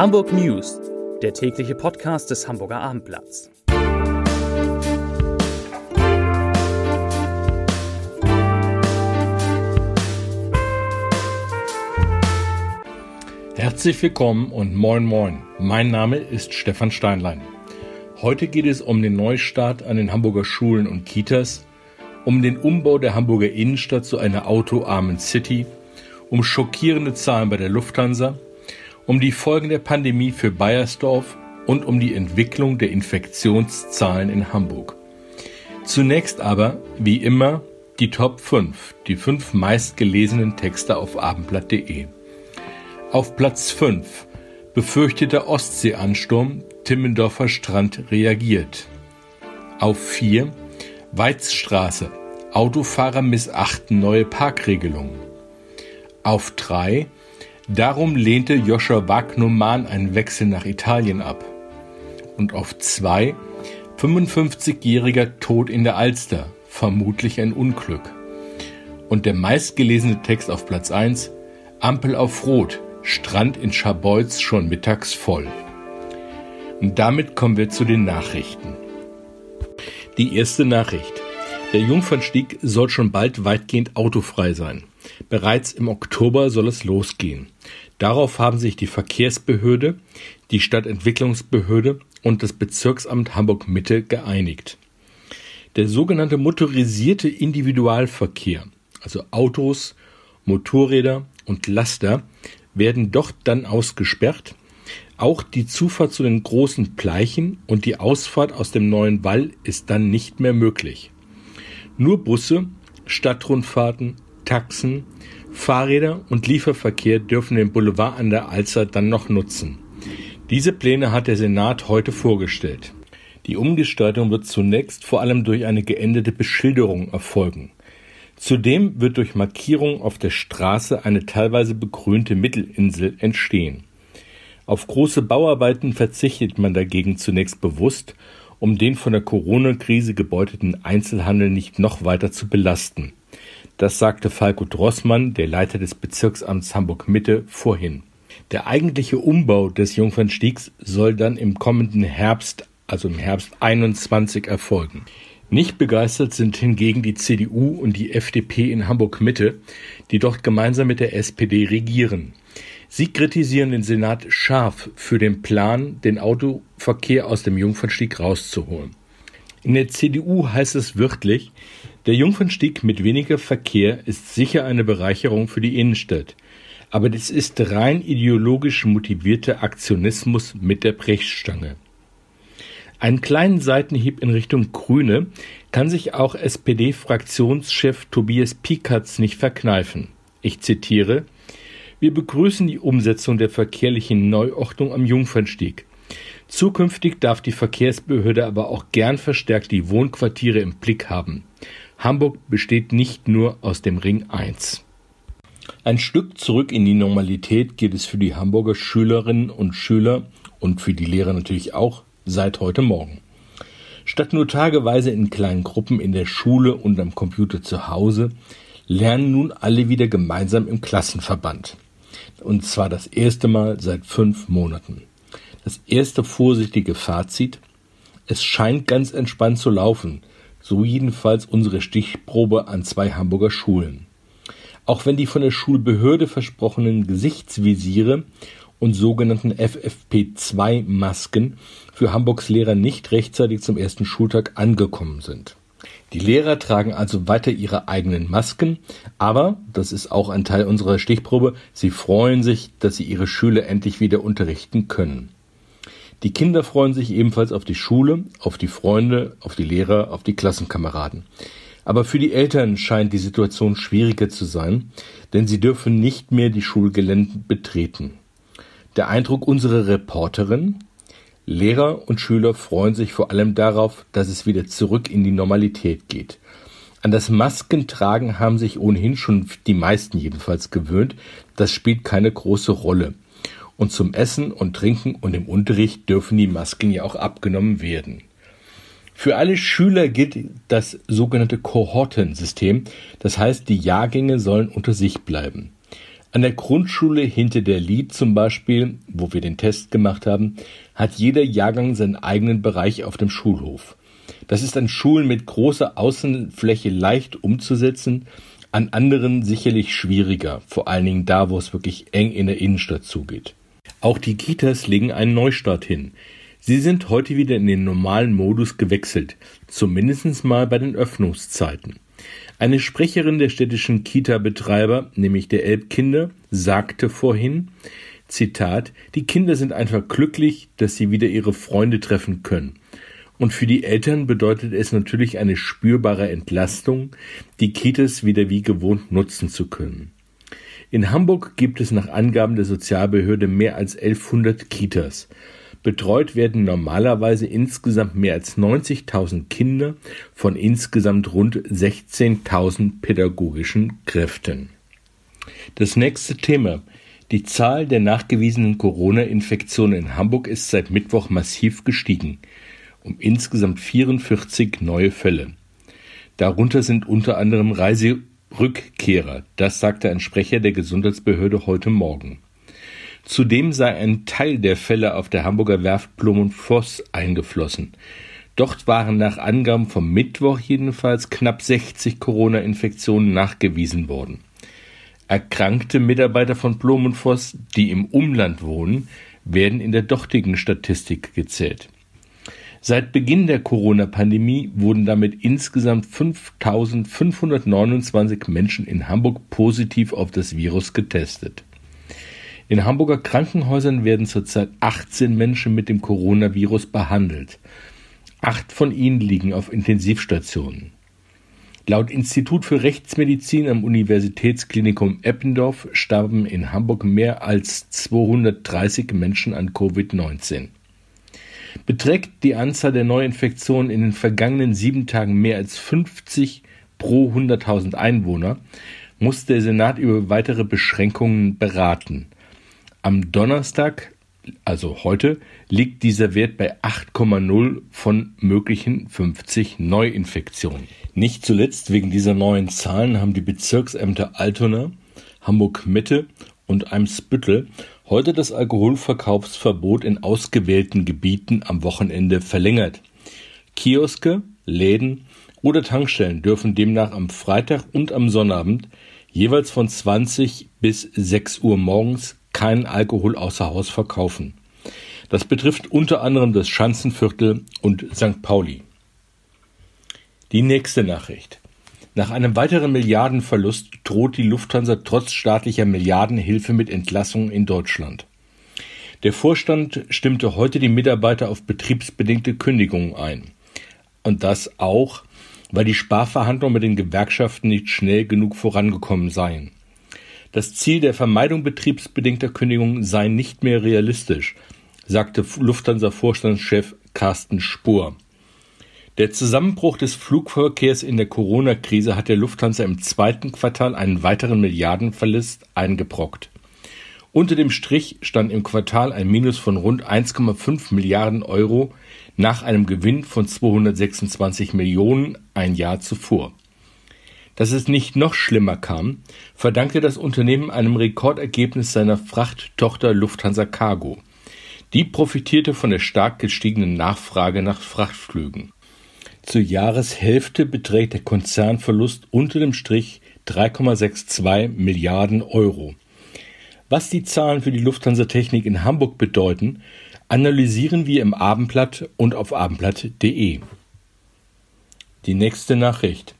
Hamburg News, der tägliche Podcast des Hamburger Abendblatts. Herzlich willkommen und moin moin. Mein Name ist Stefan Steinlein. Heute geht es um den Neustart an den Hamburger Schulen und Kitas, um den Umbau der Hamburger Innenstadt zu einer autoarmen City, um schockierende Zahlen bei der Lufthansa, um die Folgen der Pandemie für Bayersdorf und um die Entwicklung der Infektionszahlen in Hamburg. Zunächst aber, wie immer, die Top 5, die fünf meistgelesenen Texte auf abendblatt.de. Auf Platz 5 befürchteter Ostseeansturm, Timmendorfer Strand reagiert. Auf 4 Weizstraße, Autofahrer missachten neue Parkregelungen. Auf 3 Darum lehnte Joscha Wagnumann einen Wechsel nach Italien ab. Und auf 2 55-jähriger Tod in der Alster, vermutlich ein Unglück. Und der meistgelesene Text auf Platz 1 Ampel auf Rot, Strand in Scharbeutz schon mittags voll. Und damit kommen wir zu den Nachrichten. Die erste Nachricht. Der Jungfernstieg soll schon bald weitgehend autofrei sein. Bereits im Oktober soll es losgehen. Darauf haben sich die Verkehrsbehörde, die Stadtentwicklungsbehörde und das Bezirksamt Hamburg Mitte geeinigt. Der sogenannte motorisierte Individualverkehr, also Autos, Motorräder und Laster, werden dort dann ausgesperrt. Auch die Zufahrt zu den großen Pleichen und die Ausfahrt aus dem neuen Wall ist dann nicht mehr möglich. Nur Busse, Stadtrundfahrten, Taxen, Fahrräder und Lieferverkehr dürfen den Boulevard an der Alster dann noch nutzen. Diese Pläne hat der Senat heute vorgestellt. Die Umgestaltung wird zunächst vor allem durch eine geänderte Beschilderung erfolgen. Zudem wird durch Markierung auf der Straße eine teilweise begrünte Mittelinsel entstehen. Auf große Bauarbeiten verzichtet man dagegen zunächst bewusst, um den von der Corona-Krise gebeuteten Einzelhandel nicht noch weiter zu belasten. Das sagte Falco Drossmann, der Leiter des Bezirksamts Hamburg-Mitte, vorhin. Der eigentliche Umbau des Jungfernstiegs soll dann im kommenden Herbst, also im Herbst 21 erfolgen. Nicht begeistert sind hingegen die CDU und die FDP in Hamburg-Mitte, die dort gemeinsam mit der SPD regieren. Sie kritisieren den Senat scharf für den Plan, den Autoverkehr aus dem Jungfernstieg rauszuholen. In der CDU heißt es wörtlich, der Jungfernstieg mit weniger Verkehr ist sicher eine Bereicherung für die Innenstadt. Aber das ist rein ideologisch motivierter Aktionismus mit der Brechstange. Einen kleinen Seitenhieb in Richtung Grüne kann sich auch SPD-Fraktionschef Tobias Pikatz nicht verkneifen. Ich zitiere Wir begrüßen die Umsetzung der verkehrlichen Neuordnung am Jungfernstieg. Zukünftig darf die Verkehrsbehörde aber auch gern verstärkt die Wohnquartiere im Blick haben. Hamburg besteht nicht nur aus dem Ring 1. Ein Stück zurück in die Normalität geht es für die Hamburger Schülerinnen und Schüler und für die Lehrer natürlich auch seit heute Morgen. Statt nur tageweise in kleinen Gruppen in der Schule und am Computer zu Hause, lernen nun alle wieder gemeinsam im Klassenverband. Und zwar das erste Mal seit fünf Monaten. Das erste vorsichtige Fazit. Es scheint ganz entspannt zu laufen. So jedenfalls unsere Stichprobe an zwei Hamburger Schulen. Auch wenn die von der Schulbehörde versprochenen Gesichtsvisiere und sogenannten FFP2-Masken für Hamburgs Lehrer nicht rechtzeitig zum ersten Schultag angekommen sind. Die Lehrer tragen also weiter ihre eigenen Masken, aber, das ist auch ein Teil unserer Stichprobe, sie freuen sich, dass sie ihre Schüler endlich wieder unterrichten können. Die Kinder freuen sich ebenfalls auf die Schule, auf die Freunde, auf die Lehrer, auf die Klassenkameraden. Aber für die Eltern scheint die Situation schwieriger zu sein, denn sie dürfen nicht mehr die Schulgelände betreten. Der Eindruck unserer Reporterin, Lehrer und Schüler freuen sich vor allem darauf, dass es wieder zurück in die Normalität geht. An das Maskentragen haben sich ohnehin schon die meisten jedenfalls gewöhnt, das spielt keine große Rolle. Und zum Essen und Trinken und im Unterricht dürfen die Masken ja auch abgenommen werden. Für alle Schüler gilt das sogenannte Kohortensystem, das heißt, die Jahrgänge sollen unter sich bleiben. An der Grundschule hinter der Lied zum Beispiel, wo wir den Test gemacht haben, hat jeder Jahrgang seinen eigenen Bereich auf dem Schulhof. Das ist an Schulen mit großer Außenfläche leicht umzusetzen, an anderen sicherlich schwieriger, vor allen Dingen da, wo es wirklich eng in der Innenstadt zugeht. Auch die Kitas legen einen Neustart hin. Sie sind heute wieder in den normalen Modus gewechselt, zumindest mal bei den Öffnungszeiten. Eine Sprecherin der städtischen Kita-Betreiber, nämlich der Elbkinder, sagte vorhin, Zitat, die Kinder sind einfach glücklich, dass sie wieder ihre Freunde treffen können. Und für die Eltern bedeutet es natürlich eine spürbare Entlastung, die Kitas wieder wie gewohnt nutzen zu können. In Hamburg gibt es nach Angaben der Sozialbehörde mehr als 1100 Kitas. Betreut werden normalerweise insgesamt mehr als 90.000 Kinder von insgesamt rund 16.000 pädagogischen Kräften. Das nächste Thema. Die Zahl der nachgewiesenen Corona-Infektionen in Hamburg ist seit Mittwoch massiv gestiegen um insgesamt 44 neue Fälle. Darunter sind unter anderem Reiserückkehrer, das sagte ein Sprecher der Gesundheitsbehörde heute Morgen. Zudem sei ein Teil der Fälle auf der Hamburger Werft Blum und Voss eingeflossen. Dort waren nach Angaben vom Mittwoch jedenfalls knapp 60 Corona-Infektionen nachgewiesen worden. Erkrankte Mitarbeiter von Blum und Voss, die im Umland wohnen, werden in der dortigen Statistik gezählt. Seit Beginn der Corona-Pandemie wurden damit insgesamt 5.529 Menschen in Hamburg positiv auf das Virus getestet. In Hamburger Krankenhäusern werden zurzeit 18 Menschen mit dem Coronavirus behandelt. Acht von ihnen liegen auf Intensivstationen. Laut Institut für Rechtsmedizin am Universitätsklinikum Eppendorf starben in Hamburg mehr als 230 Menschen an Covid-19. Beträgt die Anzahl der Neuinfektionen in den vergangenen sieben Tagen mehr als 50 pro 100.000 Einwohner, muss der Senat über weitere Beschränkungen beraten. Am Donnerstag, also heute, liegt dieser Wert bei 8,0 von möglichen 50 Neuinfektionen. Nicht zuletzt wegen dieser neuen Zahlen haben die Bezirksämter Altona, Hamburg-Mitte und Eimsbüttel heute das Alkoholverkaufsverbot in ausgewählten Gebieten am Wochenende verlängert. Kioske, Läden oder Tankstellen dürfen demnach am Freitag und am Sonnabend jeweils von 20 bis 6 Uhr morgens keinen Alkohol außer Haus verkaufen. Das betrifft unter anderem das Schanzenviertel und St. Pauli. Die nächste Nachricht. Nach einem weiteren Milliardenverlust droht die Lufthansa trotz staatlicher Milliardenhilfe mit Entlassungen in Deutschland. Der Vorstand stimmte heute die Mitarbeiter auf betriebsbedingte Kündigungen ein. Und das auch, weil die Sparverhandlungen mit den Gewerkschaften nicht schnell genug vorangekommen seien. Das Ziel der Vermeidung betriebsbedingter Kündigungen sei nicht mehr realistisch, sagte Lufthansa-Vorstandschef Carsten Spohr. Der Zusammenbruch des Flugverkehrs in der Corona-Krise hat der Lufthansa im zweiten Quartal einen weiteren Milliardenverlust eingebrockt. Unter dem Strich stand im Quartal ein Minus von rund 1,5 Milliarden Euro nach einem Gewinn von 226 Millionen ein Jahr zuvor. Dass es nicht noch schlimmer kam, verdankte das Unternehmen einem Rekordergebnis seiner Frachttochter Lufthansa Cargo. Die profitierte von der stark gestiegenen Nachfrage nach Frachtflügen. Zur Jahreshälfte beträgt der Konzernverlust unter dem Strich 3,62 Milliarden Euro. Was die Zahlen für die Lufthansa Technik in Hamburg bedeuten, analysieren wir im Abendblatt und auf abendblatt.de. Die nächste Nachricht.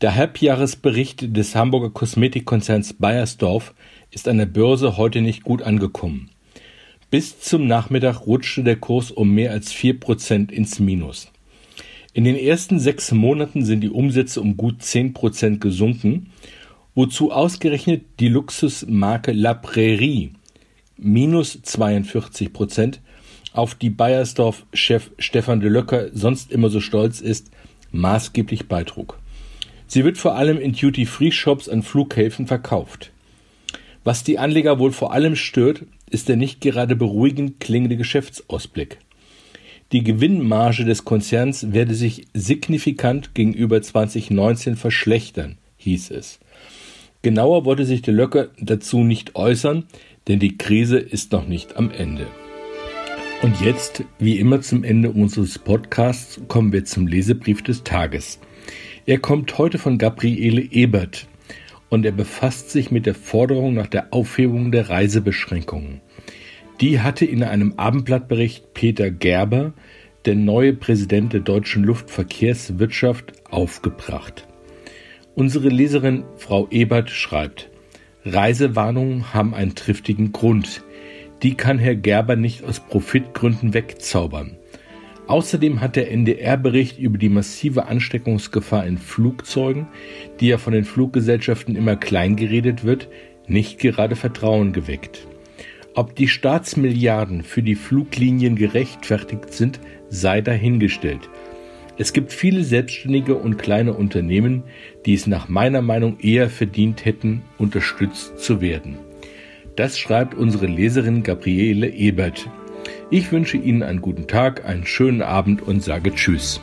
Der Halbjahresbericht des Hamburger Kosmetikkonzerns Bayersdorf ist an der Börse heute nicht gut angekommen. Bis zum Nachmittag rutschte der Kurs um mehr als vier Prozent ins Minus. In den ersten sechs Monaten sind die Umsätze um gut zehn Prozent gesunken, wozu ausgerechnet die Luxusmarke La Prairie minus 42 Prozent auf die Bayersdorf-Chef Stefan de Löcker sonst immer so stolz ist, maßgeblich beitrug. Sie wird vor allem in Duty-Free-Shops an Flughäfen verkauft. Was die Anleger wohl vor allem stört, ist der nicht gerade beruhigend klingende Geschäftsausblick. Die Gewinnmarge des Konzerns werde sich signifikant gegenüber 2019 verschlechtern, hieß es. Genauer wollte sich der Löcker dazu nicht äußern, denn die Krise ist noch nicht am Ende. Und jetzt, wie immer zum Ende unseres Podcasts, kommen wir zum Lesebrief des Tages. Er kommt heute von Gabriele Ebert und er befasst sich mit der Forderung nach der Aufhebung der Reisebeschränkungen. Die hatte in einem Abendblattbericht Peter Gerber, der neue Präsident der deutschen Luftverkehrswirtschaft, aufgebracht. Unsere Leserin Frau Ebert schreibt, Reisewarnungen haben einen triftigen Grund. Die kann Herr Gerber nicht aus Profitgründen wegzaubern. Außerdem hat der NDR-Bericht über die massive Ansteckungsgefahr in Flugzeugen, die ja von den Fluggesellschaften immer kleingeredet wird, nicht gerade Vertrauen geweckt. Ob die Staatsmilliarden für die Fluglinien gerechtfertigt sind, sei dahingestellt. Es gibt viele selbstständige und kleine Unternehmen, die es nach meiner Meinung eher verdient hätten, unterstützt zu werden. Das schreibt unsere Leserin Gabriele Ebert. Ich wünsche Ihnen einen guten Tag, einen schönen Abend und sage Tschüss.